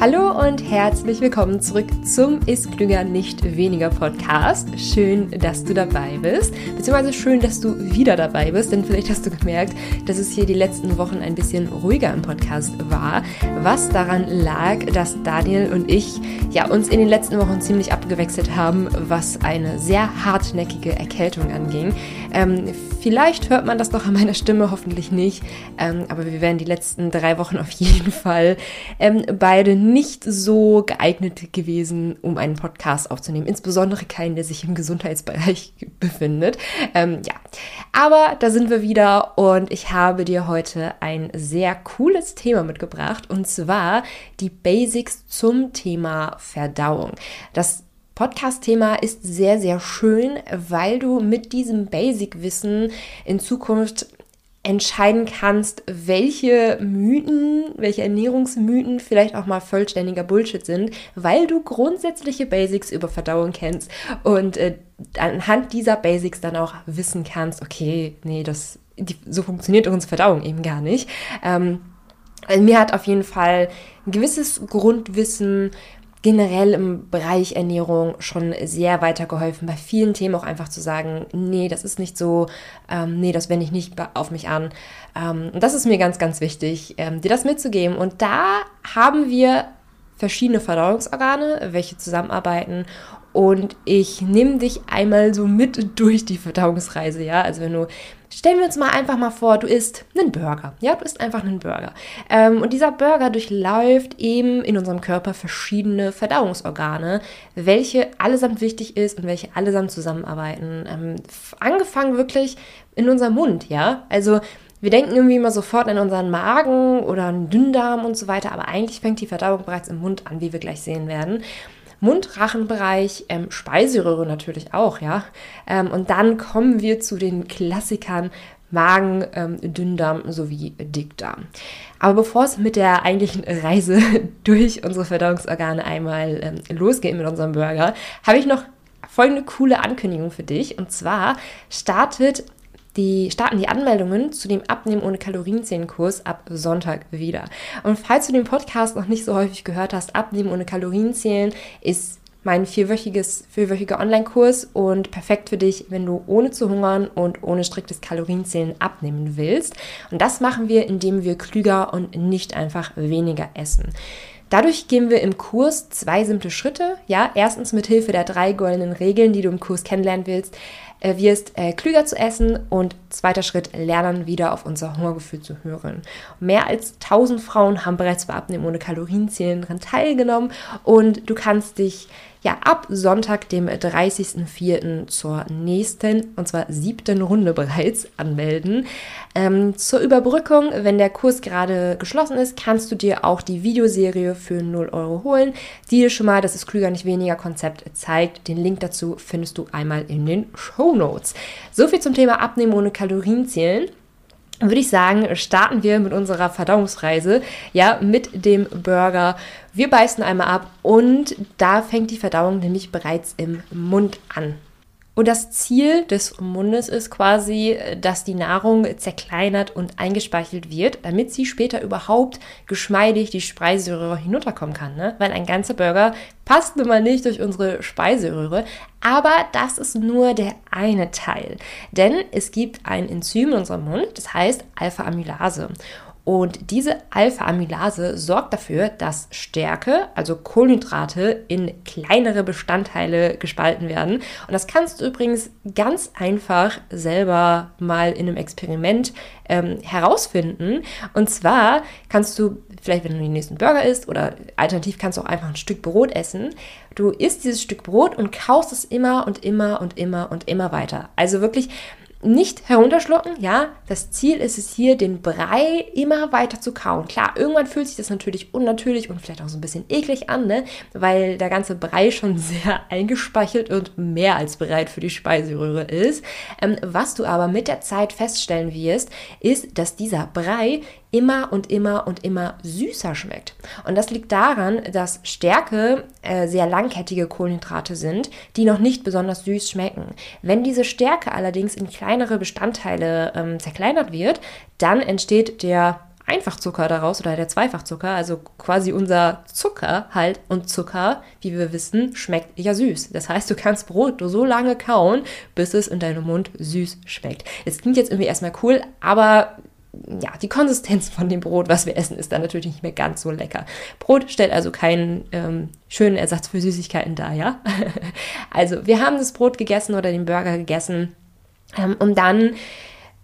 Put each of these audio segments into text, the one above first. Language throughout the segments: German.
Hallo und herzlich willkommen zurück zum Ist Klüger nicht weniger Podcast. Schön, dass du dabei bist, beziehungsweise schön, dass du wieder dabei bist, denn vielleicht hast du gemerkt, dass es hier die letzten Wochen ein bisschen ruhiger im Podcast war, was daran lag, dass Daniel und ich ja uns in den letzten Wochen ziemlich abgewechselt haben, was eine sehr hartnäckige Erkältung anging. Ähm, vielleicht hört man das doch an meiner Stimme, hoffentlich nicht, ähm, aber wir werden die letzten drei Wochen auf jeden Fall ähm, beide nicht so geeignet gewesen, um einen Podcast aufzunehmen. Insbesondere keinen, der sich im Gesundheitsbereich befindet. Ähm, ja, aber da sind wir wieder und ich habe dir heute ein sehr cooles Thema mitgebracht und zwar die Basics zum Thema Verdauung. Das Podcast-Thema ist sehr, sehr schön, weil du mit diesem Basic-Wissen in Zukunft entscheiden kannst, welche Mythen, welche Ernährungsmythen vielleicht auch mal vollständiger Bullshit sind, weil du grundsätzliche Basics über Verdauung kennst und äh, anhand dieser Basics dann auch wissen kannst, okay, nee, das, die, so funktioniert unsere Verdauung eben gar nicht. Ähm, also mir hat auf jeden Fall ein gewisses Grundwissen generell im Bereich Ernährung schon sehr weitergeholfen, bei vielen Themen auch einfach zu sagen, nee, das ist nicht so, ähm, nee, das wende ich nicht auf mich an. Ähm, und das ist mir ganz, ganz wichtig, ähm, dir das mitzugeben. Und da haben wir verschiedene Verdauungsorgane, welche zusammenarbeiten und ich nehme dich einmal so mit durch die Verdauungsreise, ja. Also wenn du, stellen wir uns mal einfach mal vor, du isst einen Burger, ja, du isst einfach einen Burger. Ähm, und dieser Burger durchläuft eben in unserem Körper verschiedene Verdauungsorgane, welche allesamt wichtig ist und welche allesamt zusammenarbeiten. Ähm, angefangen wirklich in unserem Mund, ja. Also wir denken irgendwie immer sofort an unseren Magen oder an Dünndarm und so weiter, aber eigentlich fängt die Verdauung bereits im Mund an, wie wir gleich sehen werden. Mund-Rachenbereich, ähm, Speiseröhre natürlich auch, ja. Ähm, und dann kommen wir zu den Klassikern Magen, ähm, Dünndarm sowie Dickdarm. Aber bevor es mit der eigentlichen Reise durch unsere Verdauungsorgane einmal ähm, losgeht mit unserem Burger, habe ich noch folgende coole Ankündigung für dich. Und zwar startet die starten die Anmeldungen zu dem Abnehmen ohne Kalorienzählen-Kurs ab Sonntag wieder. Und falls du den Podcast noch nicht so häufig gehört hast, Abnehmen ohne Kalorienzählen ist mein vierwöchiges, vierwöchiger Online-Kurs und perfekt für dich, wenn du ohne zu hungern und ohne striktes Kalorienzählen abnehmen willst. Und das machen wir, indem wir klüger und nicht einfach weniger essen. Dadurch gehen wir im Kurs zwei simple Schritte. Ja, erstens mit Hilfe der drei goldenen Regeln, die du im Kurs kennenlernen willst, äh, wirst äh, klüger zu essen und zweiter Schritt, lernen wieder auf unser Hungergefühl zu hören. Mehr als 1000 Frauen haben bereits bei Abnehmen ohne Kalorienzählen daran teilgenommen und du kannst dich ja ab Sonntag, dem 30.04. zur nächsten, und zwar siebten Runde bereits anmelden. Ähm, zur Überbrückung, wenn der Kurs gerade geschlossen ist, kannst du dir auch die Videoserie für 0 Euro holen, die dir schon mal das ist klüger nicht weniger Konzept zeigt. Den Link dazu findest du einmal in den Show Notes. So viel zum Thema Abnehmen ohne Kalorien zählen würde ich sagen, starten wir mit unserer Verdauungsreise, ja, mit dem Burger. Wir beißen einmal ab und da fängt die Verdauung nämlich bereits im Mund an. Und das Ziel des Mundes ist quasi, dass die Nahrung zerkleinert und eingespeichelt wird, damit sie später überhaupt geschmeidig die Speiseröhre hinunterkommen kann. Ne? Weil ein ganzer Burger passt nun mal nicht durch unsere Speiseröhre. Aber das ist nur der eine Teil. Denn es gibt ein Enzym in unserem Mund, das heißt Alpha-Amylase. Und diese Alpha-Amylase sorgt dafür, dass Stärke, also Kohlenhydrate, in kleinere Bestandteile gespalten werden. Und das kannst du übrigens ganz einfach selber mal in einem Experiment ähm, herausfinden. Und zwar kannst du, vielleicht wenn du den nächsten Burger isst oder alternativ kannst du auch einfach ein Stück Brot essen. Du isst dieses Stück Brot und kaust es immer und immer und immer und immer weiter. Also wirklich nicht herunterschlucken, ja. Das Ziel ist es hier, den Brei immer weiter zu kauen. Klar, irgendwann fühlt sich das natürlich unnatürlich und vielleicht auch so ein bisschen eklig an, ne? Weil der ganze Brei schon sehr eingespeichert und mehr als bereit für die Speiseröhre ist. Ähm, was du aber mit der Zeit feststellen wirst, ist, dass dieser Brei immer und immer und immer süßer schmeckt. Und das liegt daran, dass Stärke äh, sehr langkettige Kohlenhydrate sind, die noch nicht besonders süß schmecken. Wenn diese Stärke allerdings in kleinere Bestandteile ähm, zerkleinert wird, dann entsteht der Einfachzucker daraus oder der Zweifachzucker, also quasi unser Zucker halt. Und Zucker, wie wir wissen, schmeckt ja süß. Das heißt, du kannst Brot so lange kauen, bis es in deinem Mund süß schmeckt. Es klingt jetzt irgendwie erstmal cool, aber ja, die Konsistenz von dem Brot, was wir essen, ist dann natürlich nicht mehr ganz so lecker. Brot stellt also keinen ähm, schönen Ersatz für Süßigkeiten dar, ja? also, wir haben das Brot gegessen oder den Burger gegessen, ähm, um dann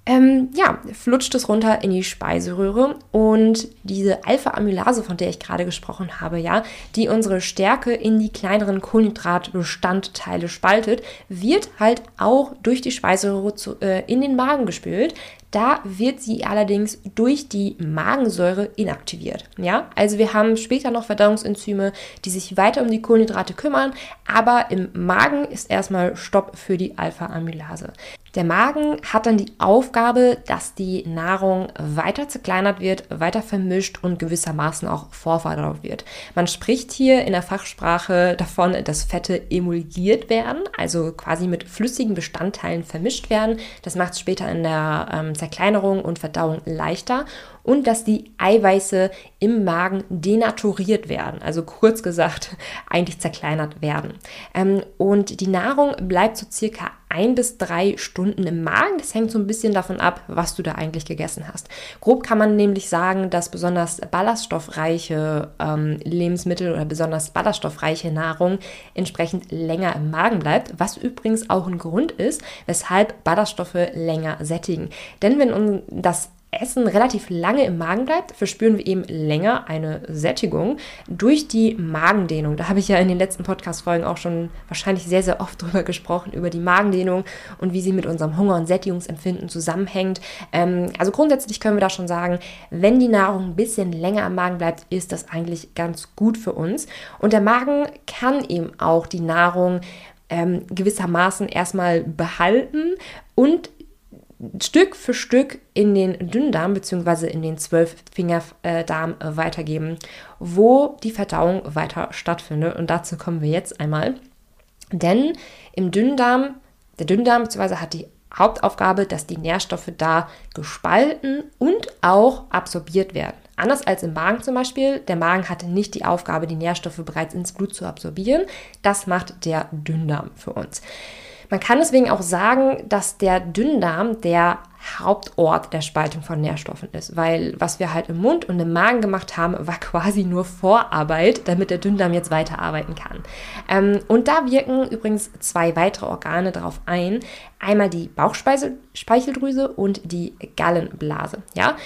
ähm, ja, flutscht es runter in die Speiseröhre und diese Alpha-Amylase, von der ich gerade gesprochen habe, ja, die unsere Stärke in die kleineren Kohlenhydratbestandteile spaltet, wird halt auch durch die Speiseröhre zu, äh, in den Magen gespült. Da wird sie allerdings durch die Magensäure inaktiviert. Ja, also wir haben später noch Verdauungsenzyme, die sich weiter um die Kohlenhydrate kümmern, aber im Magen ist erstmal Stopp für die Alpha-Amylase. Der Magen hat dann die Aufgabe, dass die Nahrung weiter zerkleinert wird, weiter vermischt und gewissermaßen auch vorverdaut wird. Man spricht hier in der Fachsprache davon, dass Fette emulgiert werden, also quasi mit flüssigen Bestandteilen vermischt werden. Das macht es später in der ähm, Zerkleinerung und Verdauung leichter und dass die Eiweiße im Magen denaturiert werden, also kurz gesagt eigentlich zerkleinert werden. Ähm, und die Nahrung bleibt so circa ein bis drei Stunden im Magen. Das hängt so ein bisschen davon ab, was du da eigentlich gegessen hast. Grob kann man nämlich sagen, dass besonders ballaststoffreiche ähm, Lebensmittel oder besonders ballaststoffreiche Nahrung entsprechend länger im Magen bleibt, was übrigens auch ein Grund ist, weshalb Ballaststoffe länger sättigen. Denn wenn das Essen relativ lange im Magen bleibt, verspüren wir eben länger eine Sättigung durch die Magendehnung. Da habe ich ja in den letzten Podcast-Folgen auch schon wahrscheinlich sehr, sehr oft drüber gesprochen, über die Magendehnung und wie sie mit unserem Hunger- und Sättigungsempfinden zusammenhängt. Ähm, also grundsätzlich können wir da schon sagen, wenn die Nahrung ein bisschen länger im Magen bleibt, ist das eigentlich ganz gut für uns. Und der Magen kann eben auch die Nahrung ähm, gewissermaßen erstmal behalten und Stück für Stück in den Dünndarm bzw. in den Zwölffingerdarm äh, weitergeben, wo die Verdauung weiter stattfindet. Und dazu kommen wir jetzt einmal. Denn im Dünndarm, der Dünndarm bzw. hat die Hauptaufgabe, dass die Nährstoffe da gespalten und auch absorbiert werden. Anders als im Magen zum Beispiel, der Magen hatte nicht die Aufgabe, die Nährstoffe bereits ins Blut zu absorbieren. Das macht der Dünndarm für uns. Man kann deswegen auch sagen, dass der Dünndarm der Hauptort der Spaltung von Nährstoffen ist, weil was wir halt im Mund und im Magen gemacht haben, war quasi nur Vorarbeit, damit der Dünndarm jetzt weiterarbeiten kann. Ähm, und da wirken übrigens zwei weitere Organe darauf ein. Einmal die Bauchspeicheldrüse und die Gallenblase. Ja,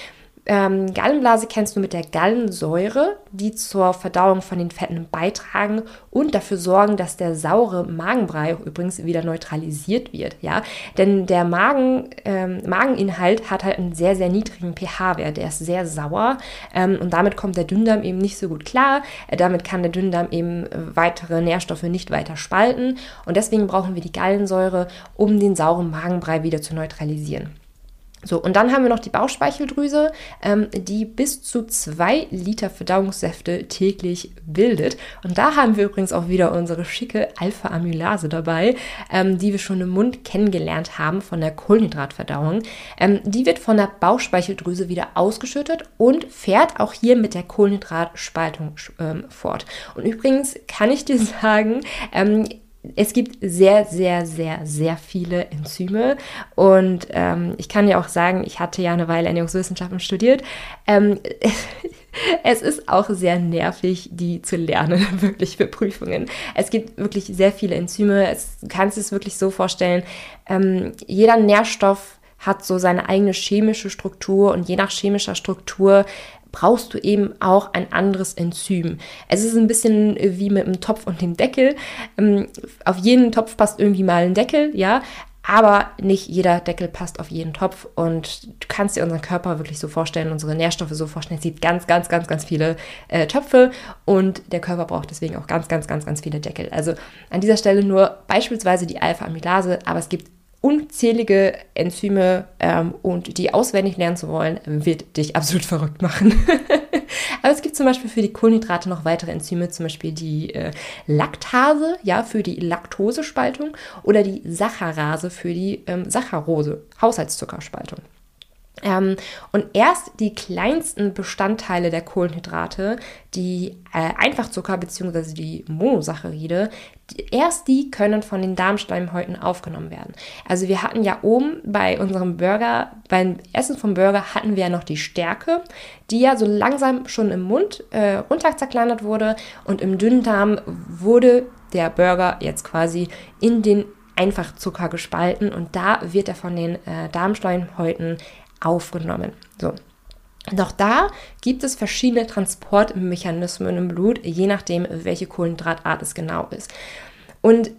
ähm, Gallenblase kennst du mit der Gallensäure, die zur Verdauung von den Fetten beitragen und dafür sorgen, dass der saure Magenbrei übrigens wieder neutralisiert wird. Ja, denn der Magen, ähm, Mageninhalt hat halt einen sehr, sehr niedrigen pH-Wert. Der ist sehr sauer ähm, und damit kommt der Dünndarm eben nicht so gut klar. Äh, damit kann der Dünndarm eben weitere Nährstoffe nicht weiter spalten und deswegen brauchen wir die Gallensäure, um den sauren Magenbrei wieder zu neutralisieren. So, und dann haben wir noch die Bauchspeicheldrüse, ähm, die bis zu zwei Liter Verdauungssäfte täglich bildet. Und da haben wir übrigens auch wieder unsere schicke Alpha-Amylase dabei, ähm, die wir schon im Mund kennengelernt haben von der Kohlenhydratverdauung. Ähm, die wird von der Bauchspeicheldrüse wieder ausgeschüttet und fährt auch hier mit der Kohlenhydratspaltung ähm, fort. Und übrigens kann ich dir sagen, ähm, es gibt sehr, sehr, sehr, sehr viele Enzyme. Und ähm, ich kann ja auch sagen, ich hatte ja eine Weile Ernährungswissenschaften studiert. Ähm, es ist auch sehr nervig, die zu lernen, wirklich für Prüfungen. Es gibt wirklich sehr viele Enzyme. Es, du kannst es wirklich so vorstellen, ähm, jeder Nährstoff hat so seine eigene chemische Struktur und je nach chemischer Struktur brauchst du eben auch ein anderes Enzym. Es ist ein bisschen wie mit dem Topf und dem Deckel. Ähm, auf jeden Topf passt irgendwie mal ein Deckel, ja, aber nicht jeder Deckel passt auf jeden Topf und du kannst dir unseren Körper wirklich so vorstellen, unsere Nährstoffe so vorstellen. Es gibt ganz, ganz, ganz, ganz viele äh, Töpfe und der Körper braucht deswegen auch ganz, ganz, ganz, ganz viele Deckel. Also an dieser Stelle nur beispielsweise die Alpha-Amylase, aber es gibt unzählige Enzyme ähm, und die auswendig lernen zu wollen, wird dich absolut verrückt machen. Aber es gibt zum Beispiel für die Kohlenhydrate noch weitere Enzyme, zum Beispiel die äh, Laktase, ja, für die Laktosespaltung oder die Saccharase für die ähm, Saccharose, Haushaltszuckerspaltung. Ähm, und erst die kleinsten Bestandteile der Kohlenhydrate, die äh, Einfachzucker bzw. die Monosaccharide, erst die können von den Darmschleimhäuten aufgenommen werden. Also wir hatten ja oben bei unserem Burger, beim Essen vom Burger hatten wir ja noch die Stärke, die ja so langsam schon im Mund äh, runter zerkleinert wurde und im Dünndarm wurde der Burger jetzt quasi in den Einfachzucker gespalten und da wird er von den äh, Darmschleimhäuten aufgenommen. So. Doch da gibt es verschiedene Transportmechanismen im Blut, je nachdem, welche Kohlenhydratart es genau ist. Und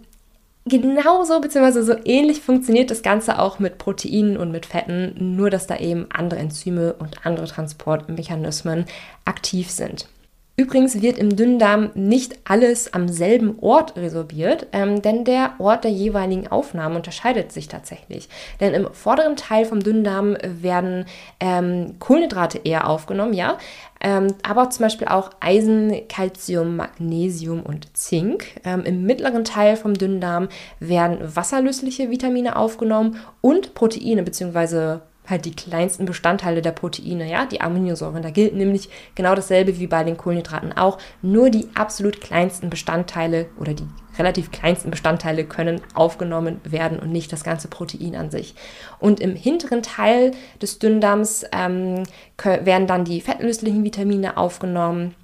genauso bzw. so ähnlich funktioniert das Ganze auch mit Proteinen und mit Fetten, nur dass da eben andere Enzyme und andere Transportmechanismen aktiv sind. Übrigens wird im Dünndarm nicht alles am selben Ort resorbiert, ähm, denn der Ort der jeweiligen Aufnahme unterscheidet sich tatsächlich. Denn im vorderen Teil vom Dünndarm werden ähm, Kohlenhydrate eher aufgenommen, ja, ähm, aber zum Beispiel auch Eisen, Calcium, Magnesium und Zink. Ähm, Im mittleren Teil vom Dünndarm werden wasserlösliche Vitamine aufgenommen und Proteine bzw halt die kleinsten Bestandteile der Proteine, ja, die Aminosäuren. Da gilt nämlich genau dasselbe wie bei den Kohlenhydraten auch. Nur die absolut kleinsten Bestandteile oder die relativ kleinsten Bestandteile können aufgenommen werden und nicht das ganze Protein an sich. Und im hinteren Teil des Dünndarms ähm, werden dann die fettlöslichen Vitamine aufgenommen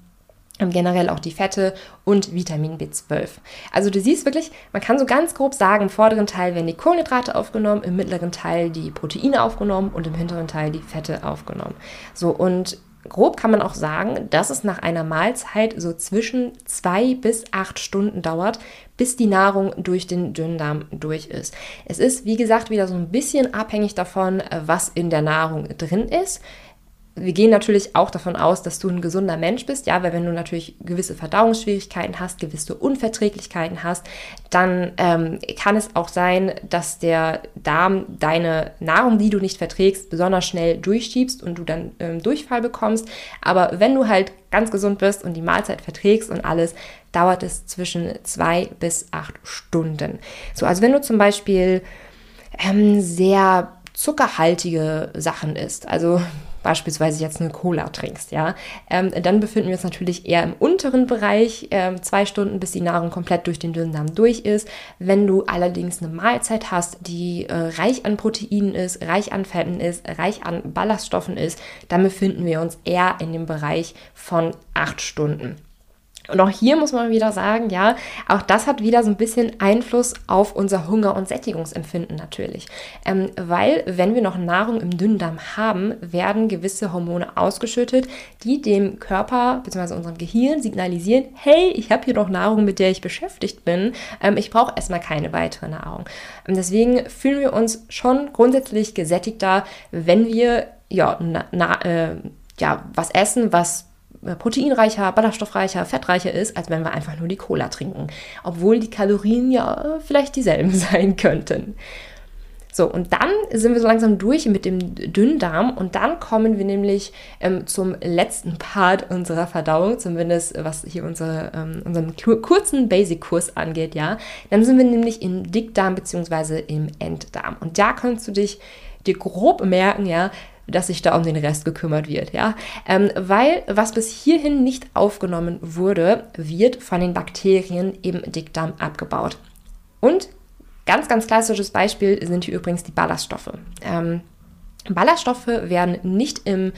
generell auch die Fette und Vitamin B12. Also du siehst wirklich, man kann so ganz grob sagen, im vorderen Teil werden die Kohlenhydrate aufgenommen, im mittleren Teil die Proteine aufgenommen und im hinteren Teil die Fette aufgenommen. So und grob kann man auch sagen, dass es nach einer Mahlzeit so zwischen zwei bis acht Stunden dauert, bis die Nahrung durch den Dünndarm durch ist. Es ist, wie gesagt, wieder so ein bisschen abhängig davon, was in der Nahrung drin ist wir gehen natürlich auch davon aus, dass du ein gesunder Mensch bist, ja, weil wenn du natürlich gewisse Verdauungsschwierigkeiten hast, gewisse Unverträglichkeiten hast, dann ähm, kann es auch sein, dass der Darm deine Nahrung, die du nicht verträgst, besonders schnell durchschiebst und du dann ähm, Durchfall bekommst. Aber wenn du halt ganz gesund bist und die Mahlzeit verträgst und alles, dauert es zwischen zwei bis acht Stunden. So, also wenn du zum Beispiel ähm, sehr zuckerhaltige Sachen isst, also beispielsweise jetzt eine Cola trinkst, ja, ähm, dann befinden wir uns natürlich eher im unteren Bereich, ähm, zwei Stunden, bis die Nahrung komplett durch den Dünndarm durch ist. Wenn du allerdings eine Mahlzeit hast, die äh, reich an Proteinen ist, reich an Fetten ist, reich an Ballaststoffen ist, dann befinden wir uns eher in dem Bereich von acht Stunden. Und auch hier muss man wieder sagen, ja, auch das hat wieder so ein bisschen Einfluss auf unser Hunger- und Sättigungsempfinden natürlich. Ähm, weil, wenn wir noch Nahrung im Dünndarm haben, werden gewisse Hormone ausgeschüttet, die dem Körper bzw. unserem Gehirn signalisieren, hey, ich habe hier noch Nahrung, mit der ich beschäftigt bin. Ähm, ich brauche erstmal keine weitere Nahrung. Und deswegen fühlen wir uns schon grundsätzlich gesättigter, wenn wir ja, na, na, äh, ja, was essen, was proteinreicher, ballaststoffreicher, fettreicher ist, als wenn wir einfach nur die Cola trinken. Obwohl die Kalorien ja äh, vielleicht dieselben sein könnten. So, und dann sind wir so langsam durch mit dem Dünndarm und dann kommen wir nämlich ähm, zum letzten Part unserer Verdauung, zumindest was hier unsere, ähm, unseren kurzen Basic-Kurs angeht, ja. Dann sind wir nämlich im Dickdarm bzw. im Enddarm. Und da kannst du dich dir grob merken, ja, dass sich da um den Rest gekümmert wird, ja. Ähm, weil was bis hierhin nicht aufgenommen wurde, wird von den Bakterien im Dickdarm abgebaut. Und ganz, ganz klassisches Beispiel sind hier übrigens die Ballaststoffe. Ähm, Ballaststoffe werden nicht im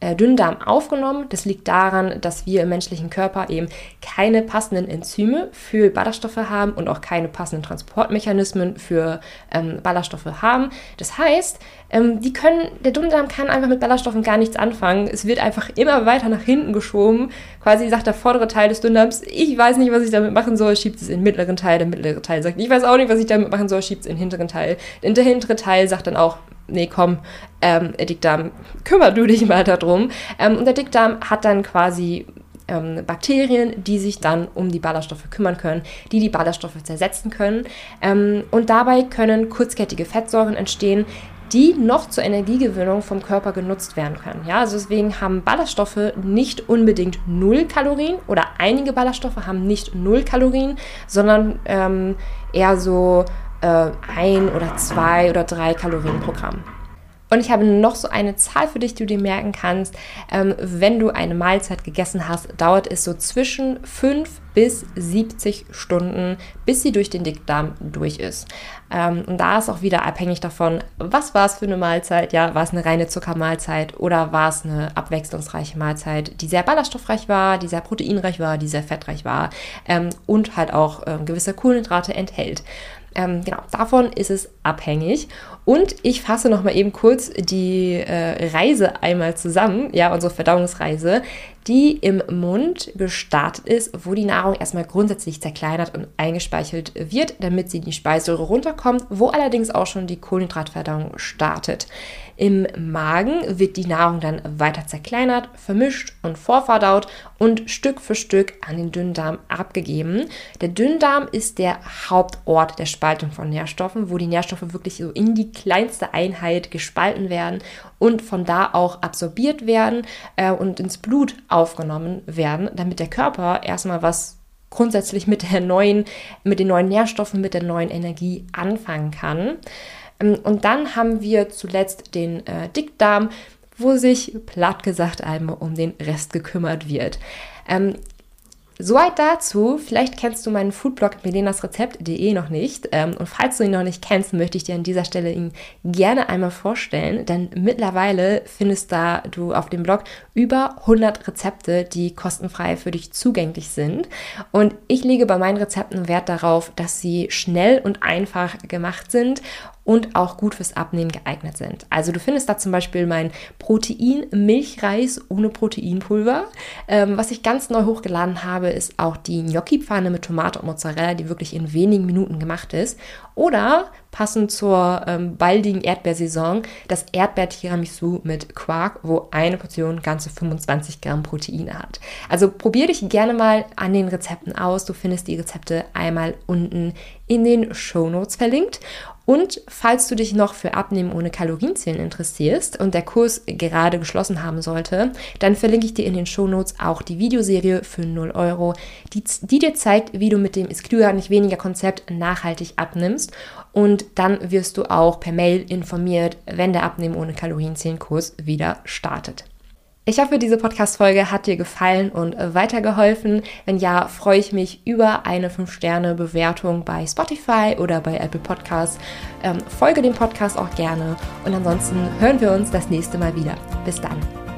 Dünndarm aufgenommen. Das liegt daran, dass wir im menschlichen Körper eben keine passenden Enzyme für Ballaststoffe haben und auch keine passenden Transportmechanismen für ähm, Ballaststoffe haben. Das heißt, ähm, die können, der Dünndarm kann einfach mit Ballaststoffen gar nichts anfangen. Es wird einfach immer weiter nach hinten geschoben. Quasi sagt der vordere Teil des Dünndarms, ich weiß nicht, was ich damit machen soll, schiebt es in den mittleren Teil. Der mittlere Teil sagt, ich weiß auch nicht, was ich damit machen soll, schiebt es in den hinteren Teil. Und der hintere Teil sagt dann auch, nee, komm, ähm, Dickdarm, kümmer du dich mal darum. Ähm, und der Dickdarm hat dann quasi ähm, Bakterien, die sich dann um die Ballaststoffe kümmern können, die die Ballaststoffe zersetzen können. Ähm, und dabei können kurzkettige Fettsäuren entstehen, die noch zur Energiegewinnung vom Körper genutzt werden können. Ja, also deswegen haben Ballaststoffe nicht unbedingt null Kalorien oder einige Ballaststoffe haben nicht null Kalorien, sondern ähm, eher so äh, ein oder zwei oder drei Kalorien pro Gramm. Und ich habe noch so eine Zahl für dich, die du dir merken kannst. Ähm, wenn du eine Mahlzeit gegessen hast, dauert es so zwischen 5 bis 70 Stunden, bis sie durch den Dickdarm durch ist. Ähm, und da ist auch wieder abhängig davon, was war es für eine Mahlzeit? Ja, war es eine reine Zuckermahlzeit oder war es eine abwechslungsreiche Mahlzeit, die sehr ballaststoffreich war, die sehr proteinreich war, die sehr fettreich war ähm, und halt auch ähm, gewisse Kohlenhydrate enthält. Ähm, genau, davon ist es abhängig. Und ich fasse noch mal eben kurz die äh, Reise einmal zusammen, ja, unsere Verdauungsreise, die im Mund gestartet ist, wo die Nahrung erstmal grundsätzlich zerkleinert und eingespeichert wird, damit sie in die Speiseröhre runterkommt, wo allerdings auch schon die Kohlenhydratverdauung startet. Im Magen wird die Nahrung dann weiter zerkleinert, vermischt und vorverdaut und Stück für Stück an den Dünndarm abgegeben. Der Dünndarm ist der Hauptort der Spaltung von Nährstoffen, wo die Nährstoffe wirklich so in die kleinste Einheit gespalten werden und von da auch absorbiert werden äh, und ins Blut aufgenommen werden, damit der Körper erstmal was grundsätzlich mit der neuen, mit den neuen Nährstoffen, mit der neuen Energie anfangen kann. Ähm, und dann haben wir zuletzt den äh, Dickdarm, wo sich platt gesagt einmal um den Rest gekümmert wird. Ähm, Soweit dazu. Vielleicht kennst du meinen Foodblog melenasrezept.de noch nicht. Ähm, und falls du ihn noch nicht kennst, möchte ich dir an dieser Stelle ihn gerne einmal vorstellen. Denn mittlerweile findest da du auf dem Blog über 100 Rezepte, die kostenfrei für dich zugänglich sind. Und ich lege bei meinen Rezepten Wert darauf, dass sie schnell und einfach gemacht sind und auch gut fürs Abnehmen geeignet sind. Also du findest da zum Beispiel mein Protein-Milchreis ohne Proteinpulver. Ähm, was ich ganz neu hochgeladen habe, ist auch die Gnocchi-Pfanne mit Tomate und Mozzarella, die wirklich in wenigen Minuten gemacht ist. Oder passend zur ähm, baldigen Erdbeersaison das Erdbeer-Tiramisu mit Quark, wo eine Portion ganze 25 Gramm Proteine hat. Also probier dich gerne mal an den Rezepten aus. Du findest die Rezepte einmal unten in den Show Notes verlinkt. Und falls du dich noch für Abnehmen ohne Kalorienzählen interessierst und der Kurs gerade geschlossen haben sollte, dann verlinke ich dir in den Shownotes auch die Videoserie für 0 Euro, die, die dir zeigt, wie du mit dem Ist klüger, nicht weniger Konzept nachhaltig abnimmst. Und dann wirst du auch per Mail informiert, wenn der Abnehmen ohne Kalorienzählen Kurs wieder startet. Ich hoffe, diese Podcast-Folge hat dir gefallen und äh, weitergeholfen. Wenn ja, freue ich mich über eine 5-Sterne-Bewertung bei Spotify oder bei Apple Podcasts. Ähm, folge dem Podcast auch gerne und ansonsten hören wir uns das nächste Mal wieder. Bis dann.